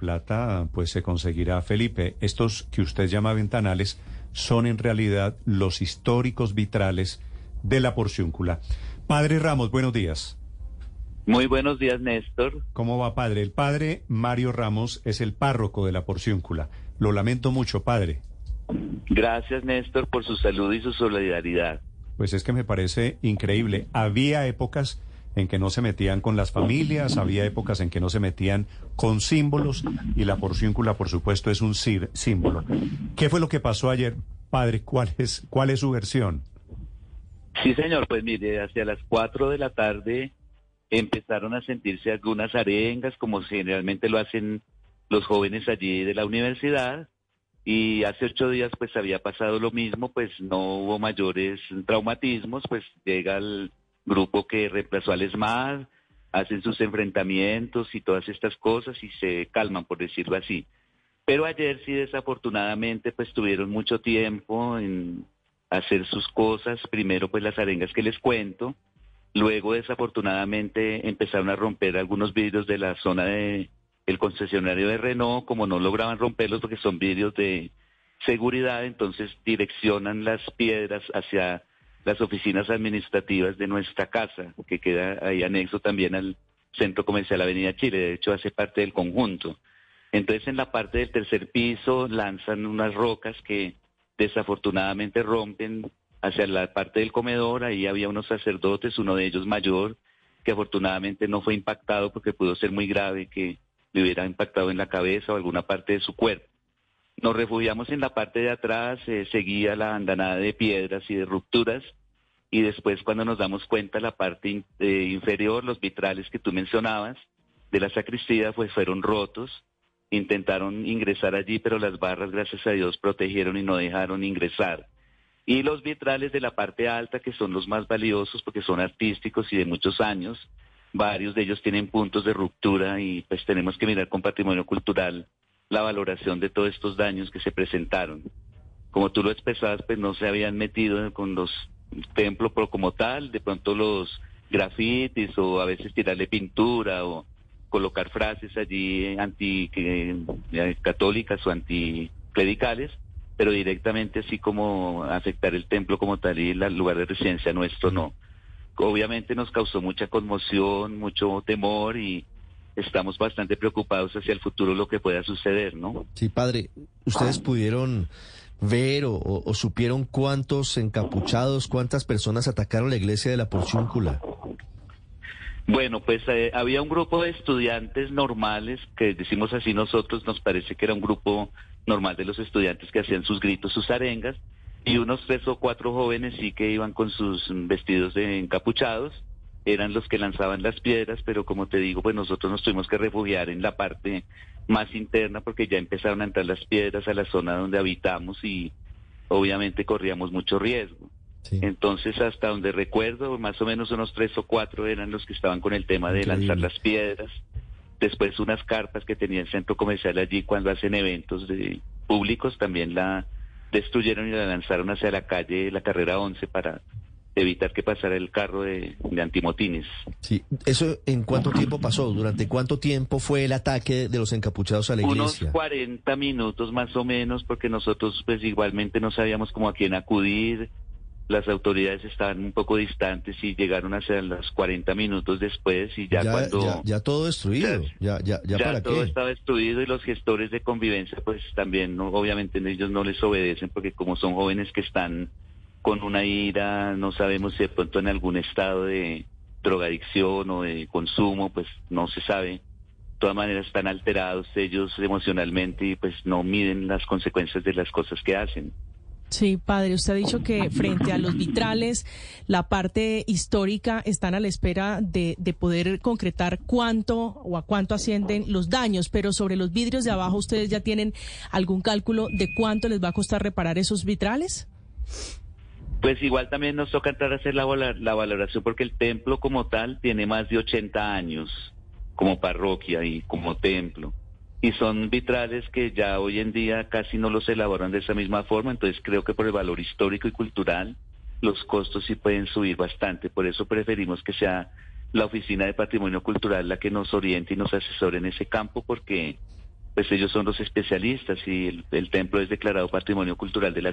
Plata, pues se conseguirá, Felipe. Estos que usted llama ventanales son en realidad los históricos vitrales de la porciúncula. Padre Ramos, buenos días. Muy buenos días, Néstor. ¿Cómo va, padre? El padre Mario Ramos es el párroco de la porciúncula. Lo lamento mucho, padre. Gracias, Néstor, por su salud y su solidaridad. Pues es que me parece increíble. Había épocas en que no se metían con las familias, había épocas en que no se metían con símbolos y la porciúncula, por supuesto, es un símbolo. ¿Qué fue lo que pasó ayer, padre? ¿Cuál es, cuál es su versión? Sí, señor, pues mire, hacia las cuatro de la tarde empezaron a sentirse algunas arengas, como generalmente lo hacen los jóvenes allí de la universidad, y hace ocho días pues había pasado lo mismo, pues no hubo mayores traumatismos, pues llega el grupo que reemplazó al ESMAD, hacen sus enfrentamientos y todas estas cosas y se calman, por decirlo así. Pero ayer sí desafortunadamente pues tuvieron mucho tiempo en hacer sus cosas, primero pues las arengas que les cuento, luego desafortunadamente empezaron a romper algunos vidrios de la zona de el concesionario de Renault, como no lograban romperlos porque son vidrios de seguridad, entonces direccionan las piedras hacia las oficinas administrativas de nuestra casa, que queda ahí anexo también al Centro Comercial Avenida Chile, de hecho hace parte del conjunto. Entonces en la parte del tercer piso lanzan unas rocas que desafortunadamente rompen hacia la parte del comedor, ahí había unos sacerdotes, uno de ellos mayor, que afortunadamente no fue impactado porque pudo ser muy grave, que le hubiera impactado en la cabeza o alguna parte de su cuerpo. Nos refugiamos en la parte de atrás, eh, seguía la andanada de piedras y de rupturas, y después cuando nos damos cuenta la parte eh, inferior, los vitrales que tú mencionabas de la sacristía, pues fueron rotos, intentaron ingresar allí, pero las barras, gracias a Dios, protegieron y no dejaron ingresar. Y los vitrales de la parte alta, que son los más valiosos porque son artísticos y de muchos años, varios de ellos tienen puntos de ruptura y pues tenemos que mirar con patrimonio cultural la valoración de todos estos daños que se presentaron. Como tú lo expresabas, pues no se habían metido con los templos pero como tal, de pronto los grafitis o a veces tirarle pintura o colocar frases allí anti eh, o anticlericales, pero directamente así como afectar el templo como tal y el lugar de residencia nuestro no obviamente nos causó mucha conmoción, mucho temor y estamos bastante preocupados hacia el futuro lo que pueda suceder, ¿no? Sí, padre, ¿ustedes pudieron ver o, supieron cuántos encapuchados, cuántas personas atacaron la iglesia de la Porciúncula? Bueno, pues eh, había un grupo de estudiantes normales, que decimos así nosotros, nos parece que era un grupo normal de los estudiantes que hacían sus gritos, sus arengas, y unos tres o cuatro jóvenes sí que iban con sus vestidos de encapuchados, eran los que lanzaban las piedras, pero como te digo, pues nosotros nos tuvimos que refugiar en la parte más interna porque ya empezaron a entrar las piedras a la zona donde habitamos y obviamente corríamos mucho riesgo. Entonces, hasta donde recuerdo, más o menos unos tres o cuatro eran los que estaban con el tema de lanzar las piedras. Después unas carpas que tenía el centro comercial allí cuando hacen eventos de públicos también la destruyeron y la lanzaron hacia la calle, la carrera 11, para evitar que pasara el carro de, antimotines. Sí, ¿eso en cuánto tiempo pasó? ¿Durante cuánto tiempo fue el ataque de los encapuchados a la iglesia? Unos 40 minutos más o menos, porque nosotros pues igualmente no sabíamos cómo a quién acudir, las autoridades estaban un poco distantes y llegaron hacia los 40 minutos después y ya, cuando... Ya, todo destruido, ya, ya, ya, ya todo estaba destruido y los gestores de convivencia pues también, ¿no? obviamente ellos no les obedecen porque como son jóvenes que están con una ira, no sabemos si de pronto en algún estado de drogadicción o de consumo, pues no se sabe. De todas maneras están alterados ellos emocionalmente y pues no miden las consecuencias de las cosas que hacen. Sí, padre, usted ha dicho que frente a los vitrales, la parte histórica están a la espera de, de, poder concretar cuánto o a cuánto ascienden los daños, pero sobre los vidrios de abajo, ¿ustedes ya tienen algún cálculo de cuánto les va a costar reparar esos vitrales? Pues igual también nos toca entrar a hacer la, la valoración porque el templo como tal tiene más de 80 años como parroquia y como templo. Y son vitrales que ya hoy en día casi no los elaboran de esa misma forma, entonces creo que por el valor histórico y cultural los costos sí pueden subir bastante, por eso preferimos que sea la Oficina de Patrimonio Cultural la que nos oriente y nos asesore en ese campo porque pues ellos son los especialistas y el, el templo es declarado Patrimonio Cultural de la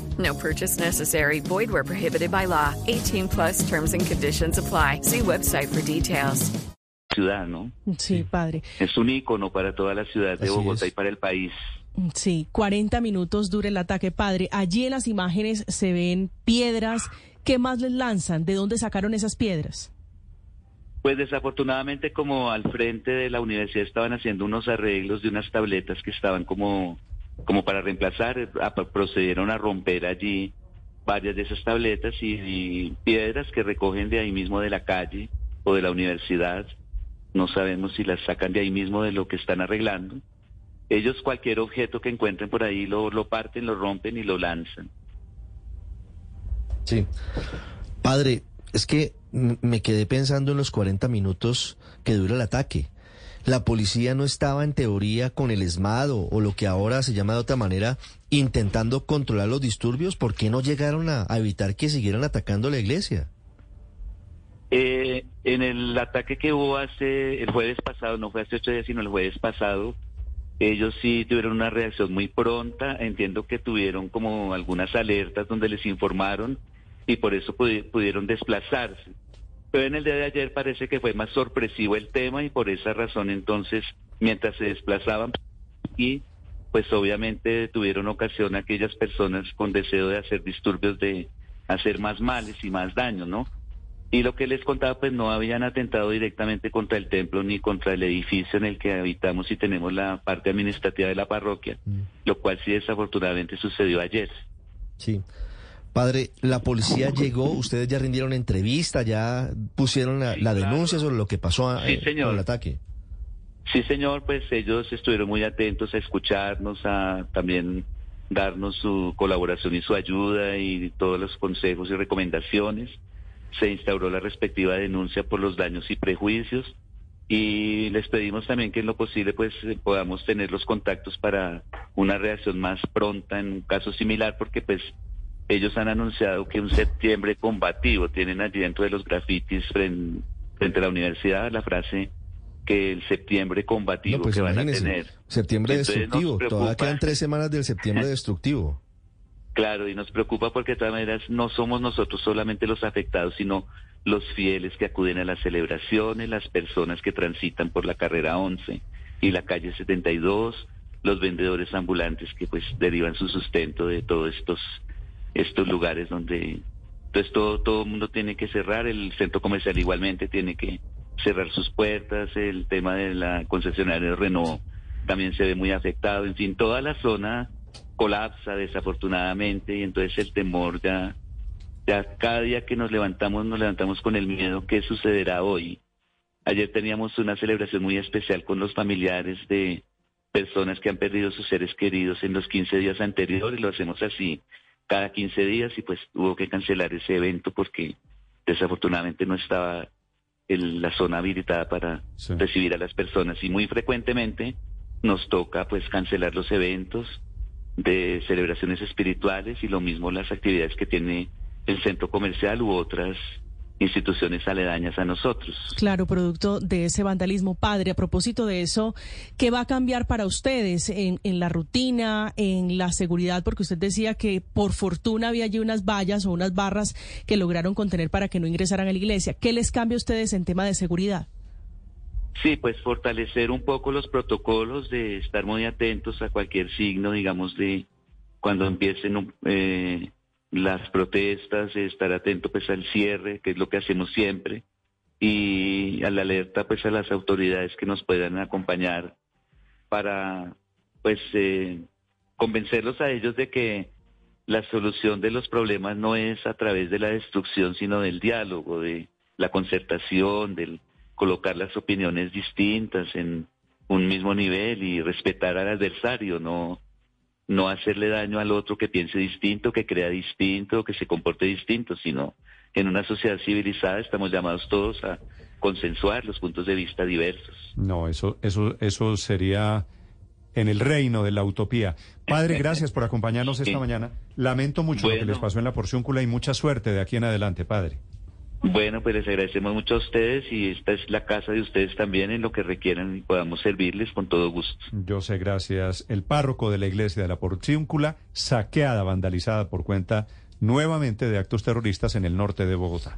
No purchase necessary. Void where prohibited by law. 18 plus terms and conditions apply. See website for details. ciudad, ¿no? Sí, padre. Es un ícono para toda la ciudad de Así Bogotá es. y para el país. Sí, 40 minutos dura el ataque, padre. Allí en las imágenes se ven piedras. ¿Qué más les lanzan? ¿De dónde sacaron esas piedras? Pues desafortunadamente como al frente de la universidad estaban haciendo unos arreglos de unas tabletas que estaban como, como para reemplazar, procedieron a romper allí varias de esas tabletas y, y piedras que recogen de ahí mismo de la calle o de la universidad. No sabemos si las sacan de ahí mismo de lo que están arreglando. Ellos cualquier objeto que encuentren por ahí lo, lo parten, lo rompen y lo lanzan. Sí. Padre, es que me quedé pensando en los 40 minutos que dura el ataque. La policía no estaba en teoría con el ESMAD o, lo que ahora se llama de otra manera, intentando controlar los disturbios. ¿Por qué no llegaron a, evitar que siguieran atacando la iglesia? Eh, en el ataque que hubo hace el jueves pasado, no fue hace ocho días, sino el jueves pasado, ellos sí tuvieron una reacción muy pronta. Entiendo que tuvieron como algunas alertas donde les informaron y por eso pudi- pudieron desplazarse. Pero en el día de ayer parece que fue más sorpresivo el tema y por esa razón entonces, mientras se desplazaban y pues obviamente tuvieron ocasión aquellas personas con deseo de hacer disturbios de hacer más males y más daño, ¿no? Y lo que les contaba, pues no habían atentado directamente contra el templo ni contra el edificio en el que habitamos y tenemos la parte administrativa de la parroquia, lo cual sí desafortunadamente sucedió ayer. Sí. Padre, la policía llegó, ustedes ya rindieron entrevista, ya pusieron la, la denuncia sobre lo que pasó Sí, eh, señor. con el ataque. Sí, señor, pues ellos estuvieron muy atentos a escucharnos, a también darnos su colaboración y su ayuda y todos los consejos y recomendaciones. Se instauró la respectiva denuncia por los daños y prejuicios y les pedimos también que en lo posible pues podamos tener los contactos para una reacción más pronta en un caso similar porque pues ellos han anunciado que un septiembre combativo tienen allí dentro de los grafitis fren- frente a la universidad la frase que el septiembre combativo No, pues que van a tener. septiembre Entonces, destructivo, todavía quedan tres semanas del septiembre destructivo. Claro, y nos preocupa porque de todas maneras no somos nosotros solamente los afectados, sino los fieles que acuden a las celebraciones, las personas que transitan por la carrera 11 y la calle 72, los vendedores ambulantes que pues derivan su sustento de todos estos estos lugares donde entonces todo todo el mundo tiene que cerrar, el centro comercial igualmente tiene que cerrar sus puertas, el tema de la concesionaria de Renault también se ve muy afectado, en fin, toda la zona colapsa desafortunadamente y entonces el temor ya, ya cada día que nos levantamos nos levantamos con el miedo que sucederá hoy. Ayer teníamos una celebración muy especial con los familiares de personas que han perdido sus seres queridos en los 15 días anteriores, lo hacemos así cada 15 días y pues tuvo que cancelar ese evento porque desafortunadamente no estaba el- la zona habilitada para Sí. recibir a las personas y muy frecuentemente nos toca pues cancelar los eventos de celebraciones espirituales y lo mismo las actividades que tiene el centro comercial u otras instituciones aledañas a nosotros. Claro, producto de ese vandalismo. Padre, a propósito de eso, ¿qué va a cambiar para ustedes en, en la rutina, en la seguridad? Porque usted decía que por fortuna había allí unas vallas o unas barras que lograron contener para que no ingresaran a la iglesia. ¿Qué les cambia a ustedes en tema de seguridad? Sí, pues fortalecer un poco los protocolos de estar muy atentos a cualquier signo, digamos, de cuando empiecen eh, las protestas, estar atento pues al cierre, que es lo que hacemos siempre, y a la alerta pues a las autoridades que nos puedan acompañar para pues eh, convencerlos a ellos de que la solución de los problemas no es a través de la destrucción, sino del diálogo, de la concertación, del colocar las opiniones distintas en un mismo nivel y respetar al adversario, no no hacerle daño al otro que piense distinto, que crea distinto, que se comporte distinto, sino en una sociedad civilizada estamos llamados todos a consensuar los puntos de vista diversos. No, eso, eso, eso sería en el reino de la utopía. Padre, gracias por acompañarnos esta mañana. Lamento mucho lo que les pasó en la porcióncula y mucha suerte de aquí en adelante, padre. Bueno, pues les agradecemos mucho a ustedes y esta es la casa de ustedes también en lo que requieran y podamos servirles con todo gusto. Yo sé, gracias. El párroco de la iglesia de la Porciúncula, saqueada, vandalizada por cuenta nuevamente de actos terroristas en el norte de Bogotá.